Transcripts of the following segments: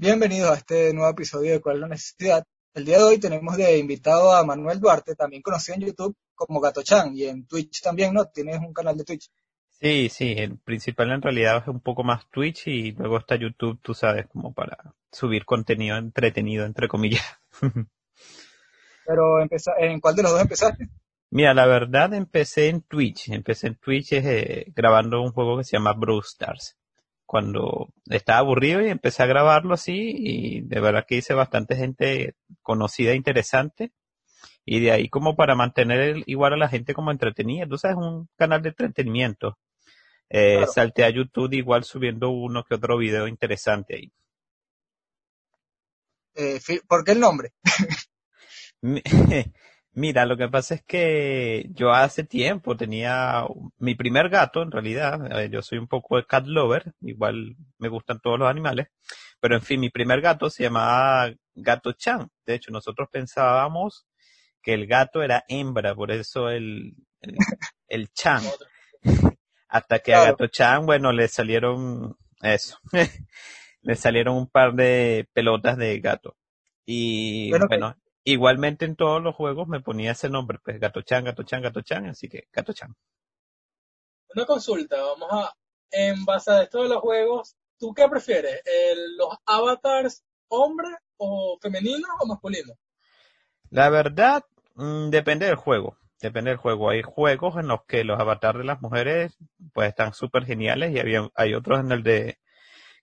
Bienvenidos a este nuevo episodio de ¿Cuál es la necesidad? El día de hoy tenemos de invitado a Manuel Duarte, también conocido en YouTube como Gato Chan y en Twitch también, ¿no? Tienes un canal de Twitch. Sí, sí, el principal en realidad es un poco más Twitch y luego está YouTube, tú sabes, como para subir contenido entretenido, entre comillas. Pero ¿en cuál de los dos empezaste? Mira, la verdad empecé en Twitch. Empecé en Twitch eh, grabando un juego que se llama Brawl Stars. Cuando estaba aburrido y empecé a grabarlo así y de verdad que hice bastante gente conocida e interesante. Y de ahí como para mantener igual a la gente como entretenida. Tú sabes, un canal de entretenimiento. Eh, Salté a YouTube igual subiendo uno que otro video interesante ahí. Eh, ¿Por qué el nombre? Mira, lo que pasa es que yo hace tiempo tenía mi primer gato, en realidad, yo soy un poco cat lover, igual me gustan todos los animales, pero en fin, mi primer gato se llamaba Gato Chan. De hecho, nosotros pensábamos que el gato era hembra, por eso el, el, Chan. Hasta que a Gato Chan, bueno, le salieron eso, le salieron un par de pelotas de gato. Y bueno, Igualmente en todos los juegos me ponía ese nombre, pues Gato Chan, Gato Chan, Gato Chan, así que Gato Chan. Una consulta, vamos a, en base a esto de los juegos, ¿tú qué prefieres? ¿Los avatars hombre o femenino o masculino? La verdad, mm, depende del juego. Depende del juego. Hay juegos en los que los avatars de las mujeres pues están súper geniales y hay otros en el de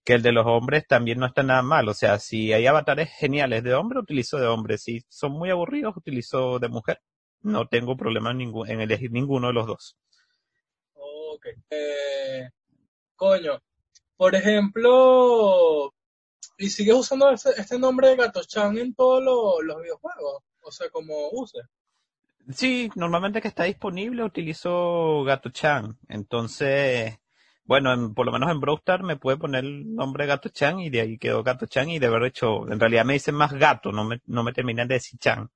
que el de los hombres también no está nada mal. O sea, si hay avatares geniales de hombre, utilizo de hombre. Si son muy aburridos, utilizo de mujer. No tengo problema en, en elegir ninguno de los dos. Ok. Eh, coño, por ejemplo, ¿y sigues usando este, nombre de Gato-chan en todos los videojuegos? O sea, como use. Sí, normalmente que está disponible utilizo Gato-chan. Entonces, bueno, por lo menos en Browstar me puede poner el nombre Gato Chan y de ahí quedó Gato Chan y de haber hecho, en realidad me dicen más gato, no me, no me terminan de decir Chan.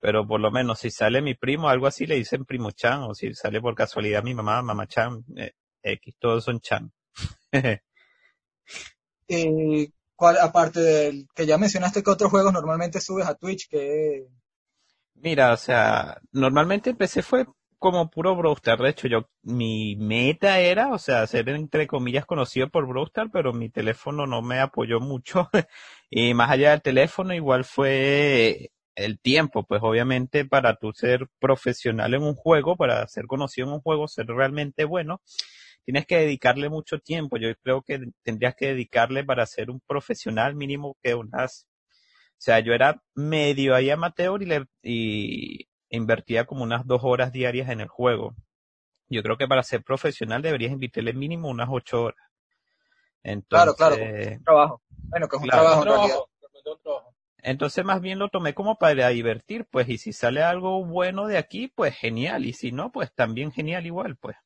Pero por lo menos si sale mi primo, algo así, le dicen primo Chan, o si sale por casualidad mi mamá, mamá Chan, eh, X, todos son Chan. y cuál, aparte del que ya mencionaste, ¿qué otros juegos normalmente subes a Twitch? Que Mira, o sea, normalmente empecé fue como puro Browstar. De hecho, yo, mi meta era, o sea, ser entre comillas conocido por Browstar, pero mi teléfono no me apoyó mucho. y más allá del teléfono, igual fue el tiempo, pues obviamente para tú ser profesional en un juego, para ser conocido en un juego, ser realmente bueno, tienes que dedicarle mucho tiempo. Yo creo que tendrías que dedicarle para ser un profesional mínimo que unas, o sea, yo era medio ahí amateur y, le, invertía como unas dos horas diarias en el juego. Yo creo que para ser profesional deberías invertirle mínimo unas ocho horas. Entonces, claro, claro, un trabajo. Bueno, que es un trabajo, Entonces más bien lo tomé como para divertir, pues, y si sale algo bueno de aquí, pues genial, y si no, pues también genial igual, pues.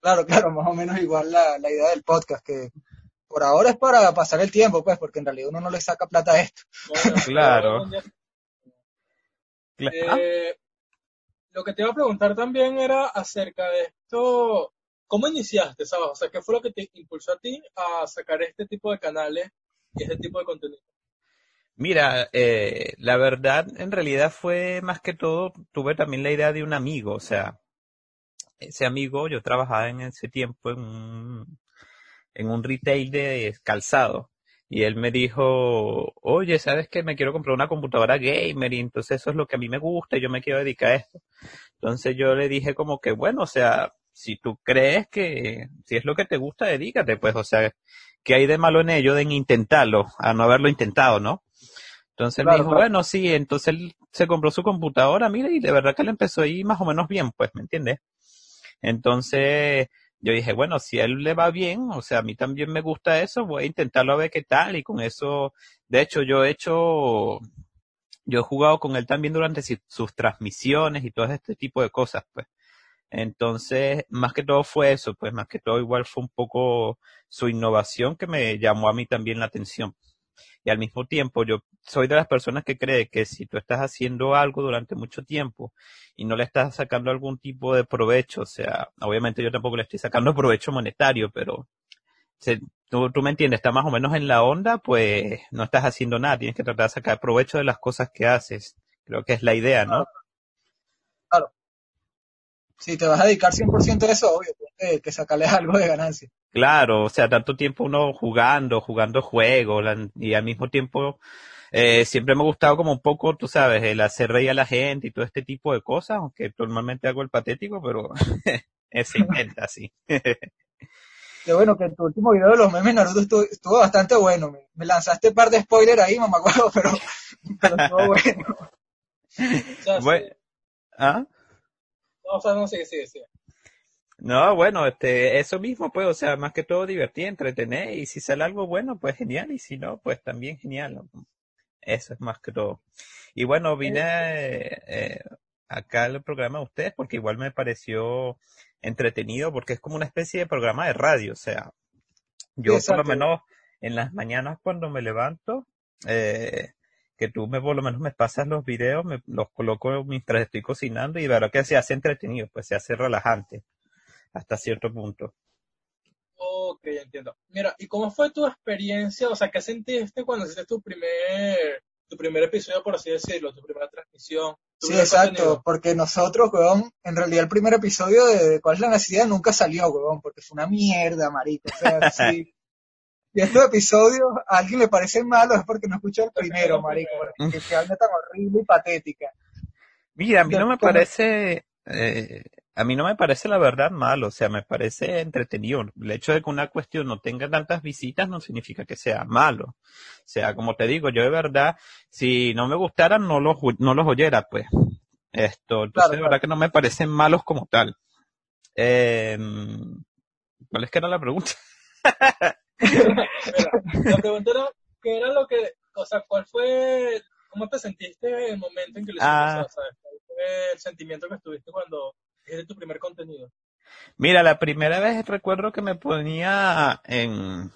Claro, claro, más o menos igual la, la idea del podcast, que por ahora es para pasar el tiempo, pues, porque en realidad uno no le saca plata a esto. claro. Eh, lo que te iba a preguntar también era acerca de esto, ¿cómo iniciaste, sabes? O sea, ¿qué fue lo que te impulsó a ti a sacar este tipo de canales y este tipo de contenido? Mira, eh, la verdad, en realidad fue más que todo, tuve también la idea de un amigo, o sea, ese amigo, yo trabajaba en ese tiempo en un, en un retail de calzado y él me dijo, oye, ¿sabes qué? Me quiero comprar una computadora gamer y entonces eso es lo que a mí me gusta y yo me quiero dedicar a esto. Entonces yo le dije como que, bueno, o sea, si tú crees que, si es lo que te gusta, dedícate, pues, o sea, ¿qué hay de malo en ello de intentarlo, a no haberlo intentado, no? Entonces él me dijo, bueno, sí, entonces él se compró su computadora, mire, y de verdad que le empezó ahí más o menos bien, pues, ¿me entiendes? Entonces, yo dije, bueno, si él le va bien, o sea, a mí también me gusta eso, voy a intentarlo a ver qué tal y con eso, de hecho, yo he hecho, yo he jugado con él también durante sus transmisiones y todo este tipo de cosas, pues. Entonces, más que todo fue eso, pues más que todo igual fue un poco su innovación que me llamó a mí también la atención. Y al mismo tiempo, yo soy de las personas que cree que si tú estás haciendo algo durante mucho tiempo y no le estás sacando algún tipo de provecho, o sea, obviamente yo tampoco le estoy sacando provecho monetario, pero tú, tú me entiendes, estás más o menos en la onda, pues no estás haciendo nada, tienes que tratar de sacar provecho de las cosas que haces. Creo que es la idea, ¿no? Claro. Si te vas a dedicar 100% a eso, obvio, que, que sacarle algo de ganancia. Claro, o sea, tanto tiempo uno jugando, jugando juegos, y al mismo tiempo eh, siempre me ha gustado como un poco, tú sabes, el hacer reír a la gente y todo este tipo de cosas, aunque normalmente hago el patético, pero se intenta así. Qué bueno que en tu último video de los memes Naruto estuvo, bastante bueno. Me, lanzaste un par de spoilers ahí, mamá, pero, pero estuvo bueno. bueno ¿Ah? No, o sea, no. No, bueno, este, eso mismo, pues, o sea, más que todo divertir, entretener, y si sale algo bueno, pues genial, y si no, pues también genial. Eso es más que todo. Y bueno, vine eh, acá al programa de ustedes porque igual me pareció entretenido porque es como una especie de programa de radio, o sea, yo por lo menos en las mañanas cuando me levanto, eh, que tú me por lo menos me pasas los videos, me los coloco mientras estoy cocinando y de verdad que se hace entretenido, pues se hace relajante hasta cierto punto. Ok, entiendo. Mira, ¿y cómo fue tu experiencia? O sea, ¿qué sentiste cuando hiciste tu primer tu primer episodio, por así decirlo, tu primera transmisión. sí, exacto, porque nosotros, weón, en realidad el primer episodio de ¿Cuál es la necesidad? nunca salió, weón, porque fue una mierda, marico. O sea, sí. Y estos episodios a alguien le parecen malos es porque no escuchó el primero, marico, porque se habla tan horrible y patética. Mira, a mí no me parece, eh, a mí no me parece la verdad malo, o sea, me parece entretenido. El hecho de que una cuestión no tenga tantas visitas no significa que sea malo. O sea, como te digo, yo de verdad, si no me gustaran, no los, no los oyera, pues. Esto, entonces de verdad que no me parecen malos como tal. Eh, ¿Cuál es que era la pregunta? la pregunta era, ¿qué era lo que, o sea, cuál fue, cómo te sentiste en el momento en que lo hiciste? Ah. ¿Cuál fue el sentimiento que estuviste cuando es tu primer contenido? Mira, la primera vez recuerdo que me ponía en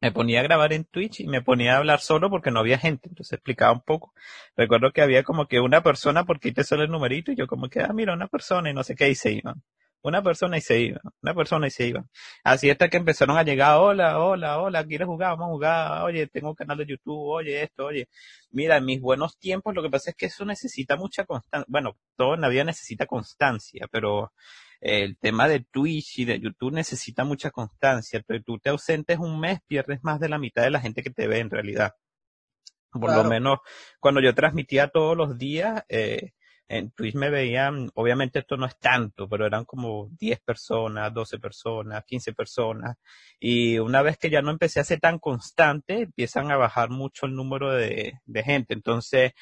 me ponía a grabar en Twitch y me ponía a hablar solo porque no había gente, entonces explicaba un poco. Recuerdo que había como que una persona porque te solo el numerito y yo como que, ah, mira, una persona y no sé qué, se iban. Una persona y se iba, una persona y se iba. Así hasta que empezaron a llegar, hola, hola, hola, ¿quieres jugar? Vamos a jugar, oye, tengo un canal de YouTube, oye, esto, oye. Mira, en mis buenos tiempos lo que pasa es que eso necesita mucha constancia, bueno, todo en la vida necesita constancia, pero el tema de Twitch y de YouTube necesita mucha constancia. Tú te ausentes un mes, pierdes más de la mitad de la gente que te ve en realidad. Por lo menos cuando yo transmitía todos los días, eh, en Twitch me veían, obviamente esto no es tanto, pero eran como 10 personas, 12 personas, 15 personas. Y una vez que ya no empecé a ser tan constante, empiezan a bajar mucho el número de, de gente. Entonces,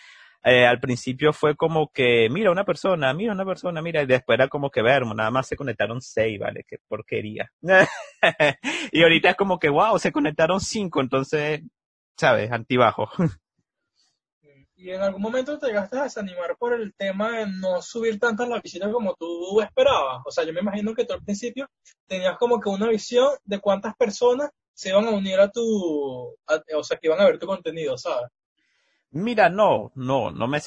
eh, al principio fue como que, mira una persona, mira una persona, mira, y después era como que vermo, nada más se conectaron seis, vale, qué porquería. y ahorita es como que, wow, se conectaron cinco, entonces, sabes, antibajo. ¿Y en algún momento te llegaste a desanimar por el tema de no subir tantas las visitas como tú esperabas? O sea, yo me imagino que tú al principio tenías como que una visión de cuántas personas se iban a unir a tu, o sea, que iban a ver tu contenido, ¿sabes? Mira, no, no, no me,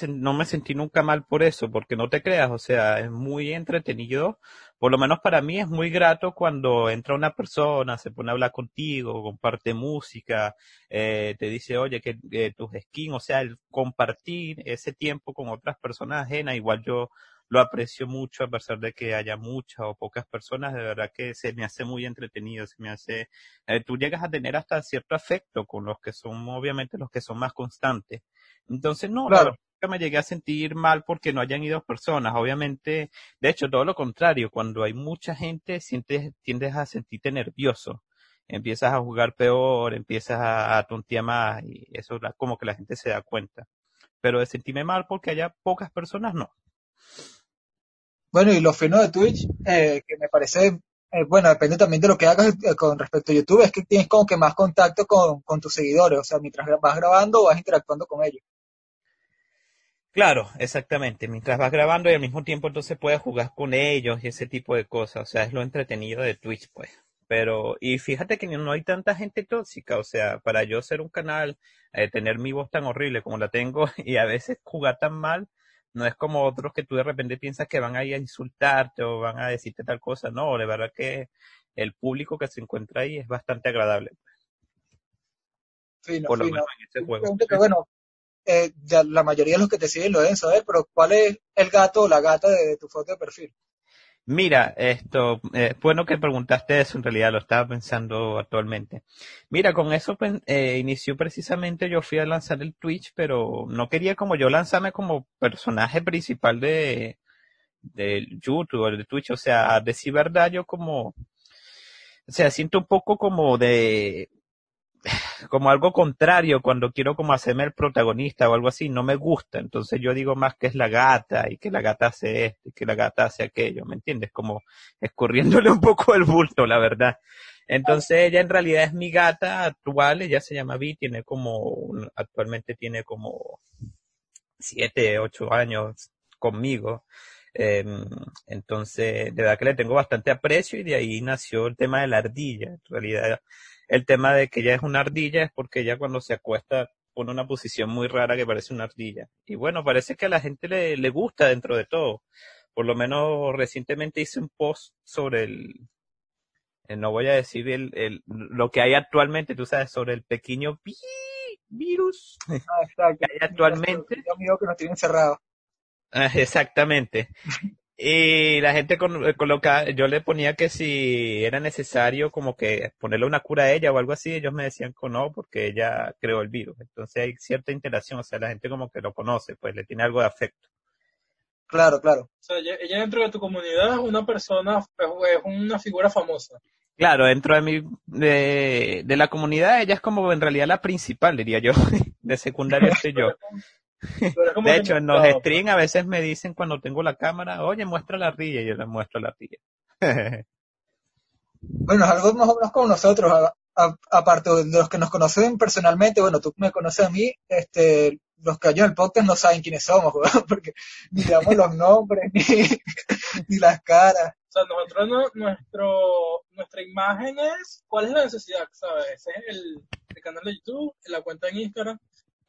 sentí nunca mal por eso, porque no te creas, o sea, es muy entretenido, por lo menos para mí es muy grato cuando entra una persona, se pone a hablar contigo, comparte música, eh, te dice, oye, que tus skins, o sea, el compartir ese tiempo con otras personas ajenas, igual yo lo aprecio mucho a pesar de que haya muchas o pocas personas, de verdad que se me hace muy entretenido, se me hace, eh, tú llegas a tener hasta cierto afecto con los que son, obviamente, los que son más constantes. Entonces, no, claro. me llegué a sentir mal porque no hayan ido personas, obviamente, de hecho, todo lo contrario, cuando hay mucha gente, sientes, tiendes a sentirte nervioso empiezas a jugar peor, empiezas a, tontear más y eso es como que la gente se da cuenta. Pero de sentirme mal porque haya pocas personas, no. Bueno, y lo fino de Twitch, eh, que me parece, eh, bueno, depende también de lo que hagas eh, con respecto a YouTube, es que tienes como que más contacto con, con tus seguidores, o sea, mientras vas grabando vas interactuando con ellos. Claro, exactamente. Mientras vas grabando y al mismo tiempo entonces puedes jugar con ellos y ese tipo de cosas. O sea, es lo entretenido de Twitch, pues. Pero, y fíjate que no hay tanta gente tóxica. O sea, para yo ser un canal, tener mi voz tan horrible como la tengo y a veces jugar tan mal, no es como otros que tú de repente piensas que van a ir a insultarte o van a decirte tal cosa, no, de verdad que el público que se encuentra ahí es bastante agradable. Por lo menos en este juego. bueno, eh, la mayoría de los que te siguen lo deben saber, pero ¿cuál es el gato o la gata de, tu foto de perfil? Mira, esto, eh, bueno que preguntaste eso, en realidad lo estaba pensando actualmente. Mira, con eso eh, inició precisamente, yo fui a lanzar el Twitch, pero no quería como yo lanzarme como personaje principal de, de YouTube o de Twitch, o sea, a decir verdad, yo como, o sea, siento un poco como de, como algo contrario cuando quiero como hacerme el protagonista o algo así, no me gusta. Entonces yo digo más que es la gata y que la gata hace esto y que la gata hace aquello, ¿me entiendes? Como escurriéndole un poco el bulto, la verdad. Entonces ella en realidad es mi gata actual, ella se llama Vi, tiene como, actualmente tiene como siete, ocho años conmigo. Em, entonces, de verdad que le tengo bastante aprecio y de ahí nació el tema de la ardilla. En realidad, el tema de que ella es una ardilla es porque ella cuando se acuesta pone una posición muy rara que parece una ardilla. Y bueno, parece que a la gente le, le gusta dentro de todo. Por lo menos recientemente hice un post sobre el, eh, no voy a decir el, el, lo que hay actualmente, tú sabes, sobre el pequeño virus ah, que hay actualmente. amigo que nos tiene encerrado. Ah, exactamente. Y la gente con, coloca, yo le ponía que si era necesario como que ponerle una cura a ella o algo así, ellos me decían que no, porque ella creó el virus. Entonces hay cierta interacción, o sea, la gente como que lo conoce, pues le tiene algo de afecto. Claro, claro. O sea, ella, dentro de tu comunidad es una persona, es una figura famosa. Claro, dentro de mi, de, de la comunidad ella es como en realidad la principal, diría yo. De secundaria estoy yo. De hecho, en los streams a veces me dicen cuando tengo la cámara, oye, muestra la ardilla, y yo les muestro la ardilla. bueno, es algo más o menos como nosotros, aparte de los que nos conocen personalmente, bueno, tú me conoces a mí, este, los que hay en el podcast no saben quiénes somos, porque ni damos los nombres, ni, ni las caras. O sea, nosotros, nuestro, nuestra imagen es, ¿cuál es la necesidad? ¿Sabes? Ese es el, el canal de YouTube, la cuenta en Instagram,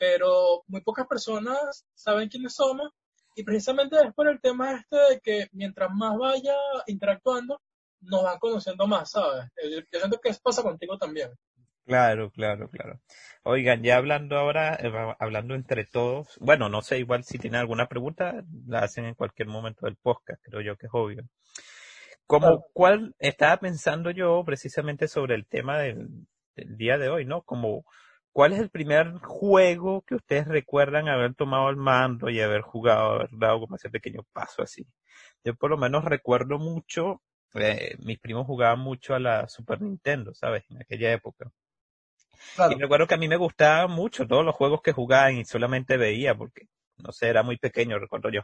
pero muy pocas personas saben quiénes somos y precisamente es por el tema este de que mientras más vaya interactuando, nos van conociendo más, ¿sabes? Yo siento que eso pasa contigo también. Claro, claro, claro. Oigan, ya hablando ahora, eh, hablando entre todos, bueno, no sé, igual si tienen alguna pregunta, la hacen en cualquier momento del podcast, creo yo que es obvio. Como cuál estaba pensando yo precisamente sobre el tema del, del día de hoy, ¿no? Como ¿Cuál es el primer juego que ustedes recuerdan haber tomado el mando y haber jugado, haber dado como ese pequeño paso así? Yo por lo menos recuerdo mucho, eh, mis primos jugaban mucho a la Super Nintendo, ¿sabes? En aquella época. Y recuerdo que a mí me gustaban mucho todos los juegos que jugaban y solamente veía porque, no sé, era muy pequeño, recuerdo yo.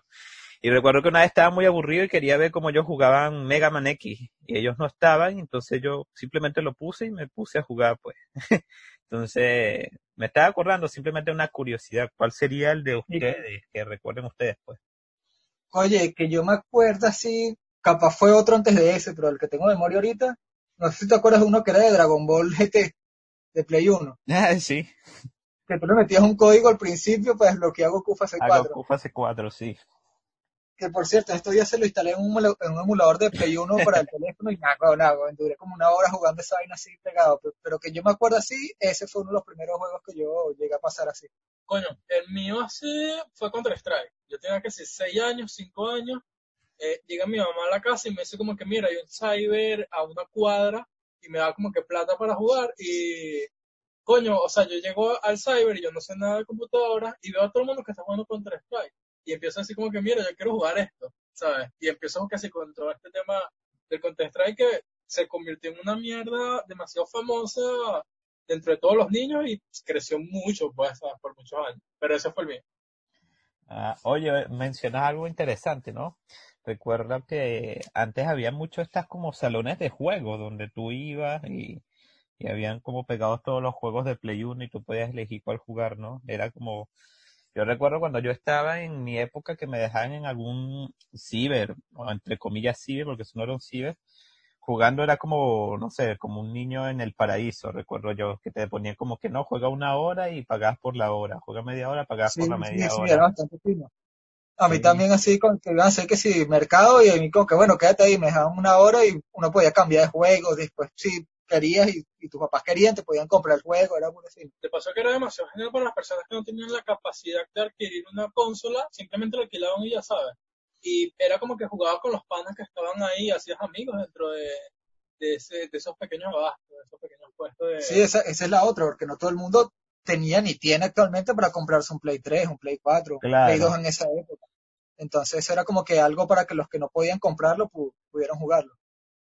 Y recuerdo que una vez estaba muy aburrido y quería ver cómo ellos jugaban Mega Man X y ellos no estaban, entonces yo simplemente lo puse y me puse a jugar, pues. Entonces, me estaba acordando simplemente una curiosidad. ¿Cuál sería el de ustedes? Que recuerden ustedes, pues. Oye, que yo me acuerdo así, capaz fue otro antes de ese, pero el que tengo memoria ahorita, no sé si te acuerdas de uno que era de Dragon Ball GT, de Play 1. Ah, sí. Que tú le metías un código al principio para desbloquear Goku Fase 4. A Goku Fase 4, sí que por cierto, esto ya se lo instalé en un, emulador de Play 1 para el teléfono y nada, nada, duré como una hora jugando esa vaina así pegado, pero, que yo me acuerdo así, ese fue uno de los primeros juegos que yo llegué a pasar así. Coño, el mío así fue Contra Strike. Yo tenía que ser 6 años, 5 años, eh, llega mi mamá a la casa y me dice como que mira, hay un cyber a una cuadra y me da como que plata para jugar y coño, o sea, yo llego al cyber y yo no sé nada de computadora y veo a todo el mundo que está jugando Contra Strike y empiezo así como que, mira, yo quiero jugar esto, ¿sabes? Y empiezo casi con todo este tema del Counter-Strike que se convirtió en una mierda demasiado famosa dentro de todos los niños y creció mucho, pues, por muchos años. Pero ese fue el mío. Ah, oye, mencionas algo interesante, ¿no? Recuerda que antes había muchos estas como salones de juego donde tú ibas y, y habían como pegados todos los juegos de Play 1 y tú podías elegir cuál jugar, ¿no? Era como yo recuerdo cuando yo estaba en mi época que me dejaban en algún ciber, o entre comillas ciber, porque eso no era un ciber, jugando era como, no sé, como un niño en el paraíso, recuerdo yo, que te ponían como que no, juega una hora y pagas por la hora, juega media hora, pagas por la media hora. A mí Sí. también así, con que iban a hacer que si mercado y a mí como que bueno, quédate ahí, me dejaban una hora y uno podía cambiar de juego, después si querías y, y tus papás querían, te podían comprar el juego, era muy así. Te pasó que era demasiado genial para las personas que no tenían la capacidad de adquirir una consola, simplemente lo alquilaban y ya sabes. Y era como que jugabas con los panas que estaban ahí, hacías amigos dentro de, de, ese, de esos pequeños abastos, de esos pequeños puestos de... Sí, esa, esa es la otra, porque no todo el mundo tenía ni tiene actualmente para comprarse un Play 3, un Play 4, un Claro. Play 2 en esa época. Entonces era como que algo para que los que no podían comprarlo pu- pudieran jugarlo.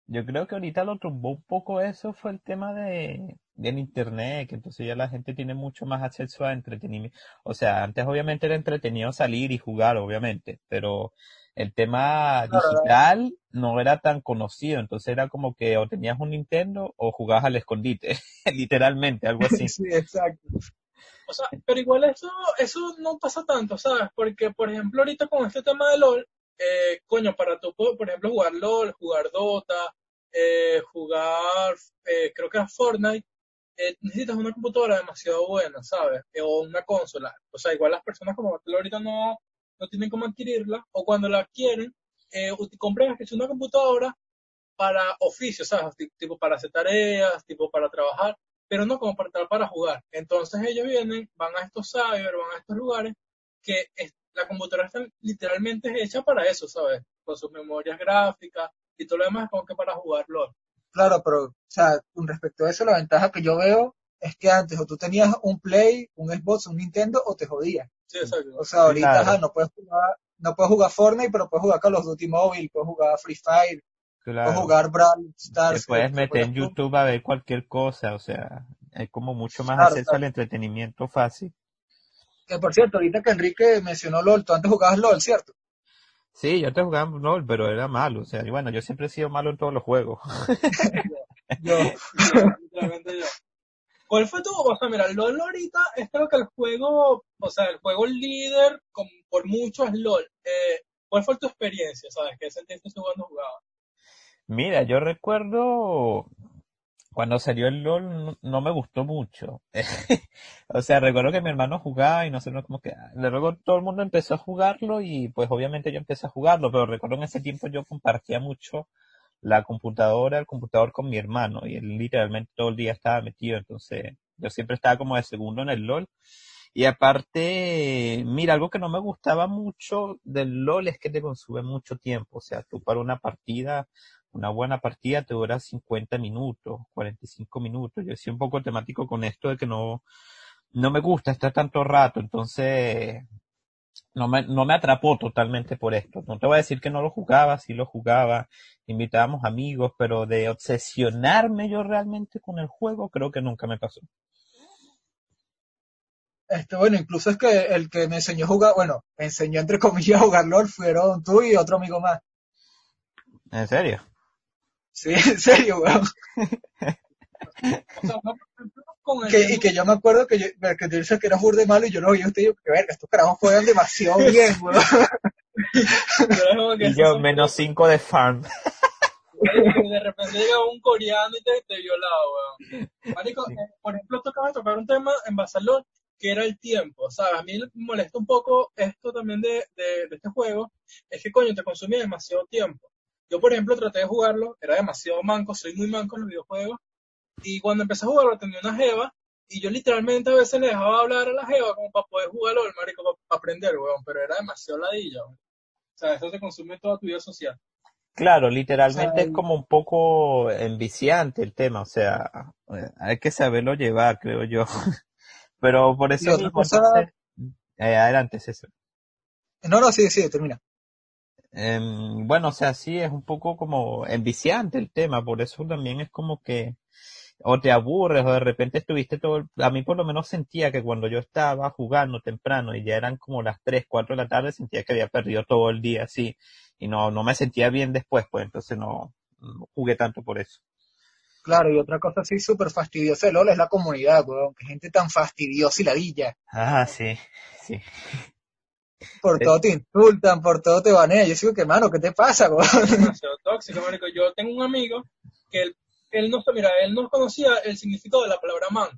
Yo creo que ahorita lo tumbó un poco eso fue el tema de del internet, que entonces ya la gente tiene mucho más acceso a entretenimiento. O sea, antes obviamente era entretenido salir y jugar, obviamente, pero el tema digital no era tan conocido, entonces era como que o tenías un Nintendo o jugabas al escondite, literalmente, algo así. sí, exacto. O sea, pero igual eso, eso no pasa tanto, ¿sabes? Porque, por ejemplo, ahorita con este tema de LOL, eh, coño, para tú, por ejemplo, jugar LOL, jugar Dota, eh, jugar, eh, creo que era Fortnite, eh, necesitas una computadora demasiado buena, ¿sabes? Eh, o una consola. O sea, igual las personas como ahorita no, no tienen cómo adquirirla, o cuando la adquieren, eh, compran que es una computadora para oficios, ¿sabes? Ti- Tipo para hacer tareas, tipo para trabajar, pero no como para, para jugar. Entonces ellos vienen, van a estos cyber, van a estos lugares que es- la computadora está literalmente hecha para eso, ¿sabes? Con sus memorias gráficas y todo lo demás como que para jugar LOL. Claro, pero, o sea, con respecto a eso, la ventaja que yo veo es que antes o tú tenías un Play, un Xbox, un Nintendo o te jodías. Sí, exacto. O sea, ahorita Claro. ajá, no puedes jugar, no puedes jugar Fortnite, pero puedes jugar Call of Duty Mobile, puedes jugar Free Fire, puedes jugar Brawl Te Stars. puedes que- meter en YouTube a ver cualquier cosa, o sea, hay como mucho más Claro, acceso claro. al entretenimiento fácil. Que por cierto, ahorita que Enrique mencionó LOL, tú antes jugabas LOL, ¿cierto? Sí, yo te jugaba LOL, pero era malo, o sea, y bueno, yo siempre he sido malo en todos los juegos. Yo, Literalmente yo. ¿Cuál fue tu, o sea, mira, LOL ahorita es creo que el juego, o sea, el juego líder con, por mucho es LOL. Eh, ¿Cuál fue tu experiencia, sabes? ¿Qué sentiste tú cuando jugabas? Mira, yo recuerdo cuando salió el LOL no, no me gustó mucho. o sea, recuerdo que mi hermano jugaba y nosotros como que ah, luego todo el mundo empezó a jugarlo y pues obviamente yo empecé a jugarlo, pero recuerdo en ese tiempo yo compartía mucho la computadora, el computador con mi hermano y él literalmente todo el día estaba metido, entonces yo siempre estaba como de segundo en el LOL. Y aparte, mira, algo que no me gustaba mucho del LOL es que te consume mucho tiempo. O sea, tú para una partida, una buena partida te dura 50 minutos, 45 minutos. Yo soy un poco temático con esto de que no, no me gusta estar tanto rato. Entonces, no me, no me atrapó totalmente por esto. No te voy a decir que no lo jugaba, sí lo jugaba, invitábamos amigos, pero de obsesionarme yo realmente con el juego, creo que nunca me pasó. este, bueno, incluso es que el que me enseñó a jugar, bueno, me enseñó entre comillas a jugar LOL fueron tú y otro amigo más. ¿En serio? Sí, en serio, weón. O sea, no, por ejemplo, con el Que, y que yo me acuerdo que, yo, que tú dices que eras burde malo y yo no, yo te digo que verga, estos carajos juegan demasiado bien, weón. Y yo menos 5 de farm. Y de repente llega un coreano y te, te violaba, weón. Marico, eh, por ejemplo, de tocar un tema en Basalón que era el tiempo, ¿sabes? A mí me molesta un poco esto también de, de, de este juego, es que coño, te consumía demasiado tiempo. Yo, por ejemplo, traté de jugarlo, era demasiado manco, soy muy manco en los videojuegos, y cuando empecé a jugarlo tenía una jeva, y yo literalmente a veces le dejaba hablar a la jeva como para poder jugarlo, el marico, para, aprender, weón, pero era demasiado ladilla, weón. O sea, eso te consume toda tu vida social. Claro, literalmente O sea, es como un poco enviciante el tema, o sea, eh, hay que saberlo llevar, creo yo. Pero por eso otra mismo, cosa- entonces, eh, adelante, César. No, no, sí, sí, termina. Em, bueno, o sea, sí, es un poco como enviciante el tema, por eso también es como que o te aburres o de repente estuviste todo, el- a mí por lo menos sentía que cuando yo estaba jugando temprano y ya eran como las 3, 4 de la tarde, sentía que había perdido todo el día así y no, no me sentía bien después, pues entonces no, no jugué tanto por eso. Claro, y otra cosa así súper fastidiosa de LOL es la comunidad, weón. Que gente tan fastidiosa y ladilla. Ah, sí, sí. Por todo te insultan, por todo te banean. Yo digo que, mano, ¿qué te pasa, weón? demasiado tóxico, marico. Yo tengo un amigo que él, él no, mira, él no conocía el significado de la palabra man.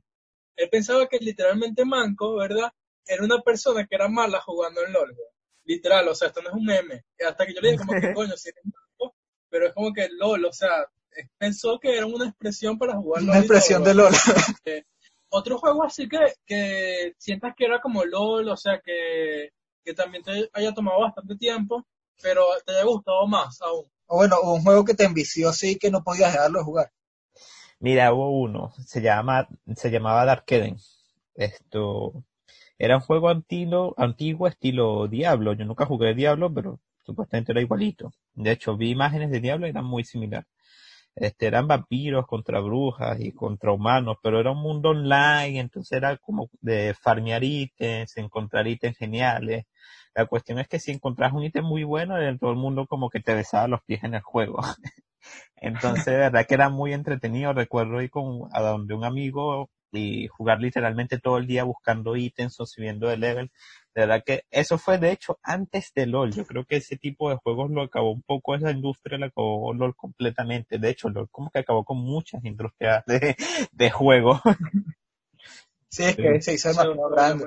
Él pensaba que literalmente manco, ¿verdad? Era una persona que era mala jugando en LOL, güey. Literal, o sea, esto no es un meme. Hasta que yo le dije como que coño, sí, es un juego, pero es como que LOL, o sea, eh, pensó que era una expresión para jugar Una LOL y expresión todo, de LOL. otro juego así que, que sientas que era como LOL, o sea, que, que también te haya tomado bastante tiempo, pero te haya gustado más aún. O bueno, un juego que te envició así que no podías dejarlo de jugar. Mira, hubo uno, se llama, se llamaba Dark Eden. Esto, era un juego antiguo, antiguo estilo Diablo. Yo nunca jugué Diablo, pero supuestamente era igualito. De hecho, vi imágenes de Diablo y eran muy similares. Este, eran vampiros contra brujas y contra humanos, pero era un mundo online, entonces era como de farmear ítems, encontrar ítems geniales. La cuestión es que si encontrás un ítem muy bueno, eh, todo el mundo como que te besaba los pies en el juego. Entonces, de verdad que era muy entretenido. Recuerdo ir con, a donde un amigo y jugar literalmente todo el día buscando ítems o subiendo de level. De verdad que eso fue de hecho antes de LOL. Yo creo que ese tipo de juegos lo acabó un poco esa industria, lo acabó LOL completamente. De hecho, LOL como que acabó con muchas industrias de, de juegos. Sí, es que se hizo muy grande.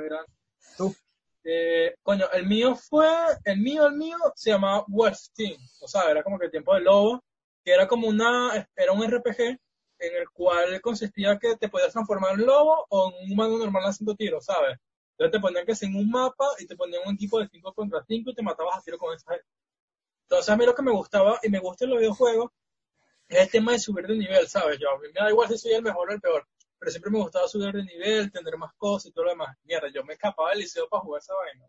Tú. Eh, coño, el mío fue, el mío, el mío se llamaba Wolf Team, o sea, era como que el tiempo del lobo, que era como una, era un RPG en el cual consistía que te podías transformar en lobo o en un humano normal haciendo tiros, ¿sabes? Entonces te ponían que sin un mapa y te ponían un equipo de 5 contra 5 y te matabas a tiro con esa gente. Entonces a mí lo que me gustaba y me gusta en los videojuegos es el tema de subir de nivel, ¿sabes? Yo, a mí me da igual si soy el mejor o el peor, pero siempre me gustaba subir de nivel, tener más cosas y todo lo demás. Mierda, yo me escapaba del liceo para jugar esa vaina.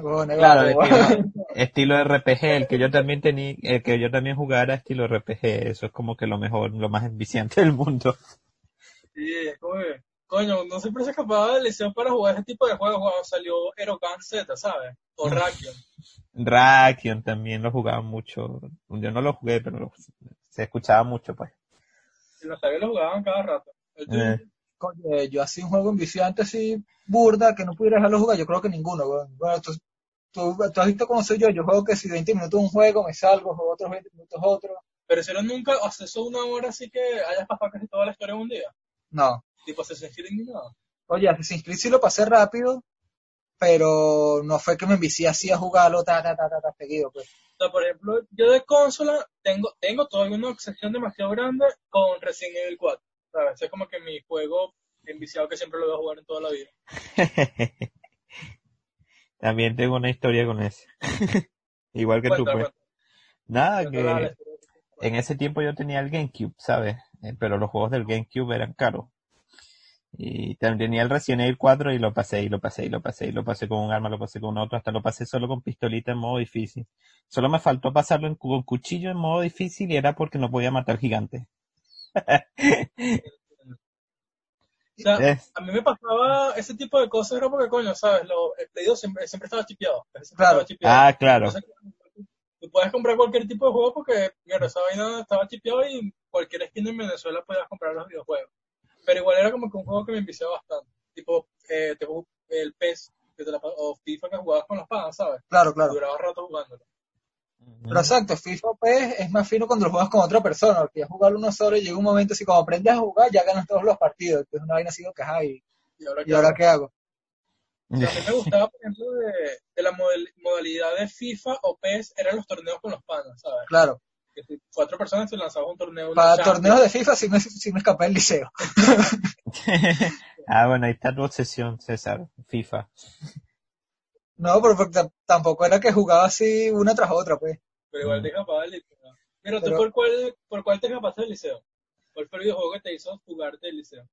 Bueno, Claro, estilo, estilo RPG, el que yo también tenía, el que yo también jugara era estilo RPG, eso es como que lo mejor, lo más enviciante del mundo. Sí, es como que, coño, no siempre se escapaba del liceo para jugar ese tipo de juegos. Cuando salió Erogan Z, ¿sabes? O Rakion. Rakion también lo jugaba mucho, yo no lo jugué, pero lo- se escuchaba mucho pues. Y los sabios lo jugaban cada rato. Eh. coño, yo así un juego enviciante así burda que no pudiera dejarlo jugar, yo creo que ninguno. weón. Bueno, tú, tú, tú has visto cómo soy yo, yo juego que si 20 minutos un juego, me salgo, juego otros 20 minutos otro. Pero si no nunca haces eso una hora así que hayas pasado casi toda la historia en un día. No. Tipo Assassin's Creed ni nada. Oye, Assassin's Creed sí lo pasé rápido, pero no fue que me envicié así a jugarlo ta, ta, ta, ta, ta, seguido, pues. O sea, por ejemplo, yo de consola tengo, tengo todavía una obsesión demasiado grande con Resident Evil 4. ¿Sabes? Es como que mi juego enviciado que siempre lo voy a jugar en toda la vida. También tengo una historia con ese. Igual que tú Cuenta, pues. cuenta, Nada, que en ese tiempo yo tenía el GameCube, ¿sabes? Eh, Pero los juegos del GameCube eran caros. Y también tenía el Resident Evil 4 y lo pasé y lo pasé y lo pasé y lo pasé con un arma, lo pasé con otro, hasta lo pasé solo con pistolita en modo difícil. Solo me faltó pasarlo en, con cuchillo en modo difícil y era porque no podía matar gigantes. O sea, a mí me pasaba ese tipo de cosas, era porque, coño, ¿sabes? Lo, el 2 siempre, siempre estaba chipeado. Siempre Claro. estaba chipeado. Ah, claro. Entonces, tú puedes comprar cualquier tipo de juego porque, mira, esa vaina estaba chipeado y cualquier esquina en Venezuela podías comprar los videojuegos. Pero igual era como que un juego que me enviciaba bastante. Tipo, eh, tipo el PES que te la, o FIFA que jugabas con las panas, ¿sabes? Claro, claro. Duraba rato jugándolo. Pero exacto, FIFA pues, es más fino cuando lo juegas con otra persona, porque ya jugar uno solo y llega un momento así como aprendes a jugar, ya ganas todos los partidos. Entonces una vaina así que, ajá, ¿y, Y ahora, ¿y ahora qué hago? O sea, a mí me gustaba, por ejemplo, de, de la model- modalidad de FIFA o PES, eran los torneos con los panas, ¿sabes? Claro. Si cuatro personas se lanzaban un torneo. Para Champions. torneos de FIFA sí me, sí me escapé del liceo. ah, bueno, ahí está tu obsesión, César. FIFA. No, pero tampoco era que jugaba así una tras otra, pues. Pero igual te escapaba del liceo. Mira, ¿tú Pero- por cuál, por cuál te escapaste del liceo? ¿Cuál fue el videojuego que te hizo jugarte del liceo?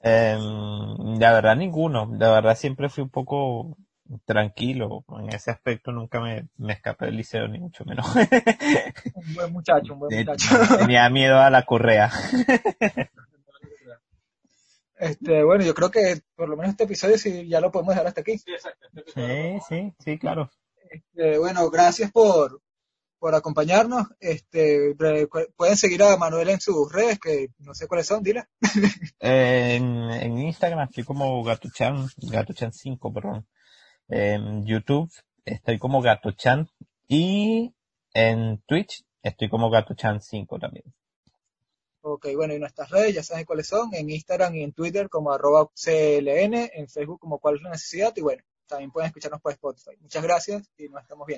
Em, la verdad ninguno, la verdad siempre fui un poco tranquilo en ese aspecto, nunca me, me escapé del liceo ni mucho menos. Un buen muchacho, un buen muchacho. Tenía miedo a la correa. Este, bueno, yo creo que por lo menos este episodio sí ya lo podemos dejar hasta aquí. Sí, exacto. este. Sí, sí, sí, claro. Este, bueno, gracias por, por acompañarnos. Este, pueden seguir a Manuel en sus redes, que no sé cuáles son, dile. En, en Instagram estoy como Gatuchan, Gatuchan5, perdón. En YouTube estoy como Gatuchan y en Twitch estoy como Gatuchan5 también. Ok, bueno, y nuestras redes ya saben cuáles son, en Instagram y en Twitter como arroba CLN, en Facebook como cuál es la necesidad, y bueno, también pueden escucharnos por Spotify. Muchas gracias y nos estamos viendo.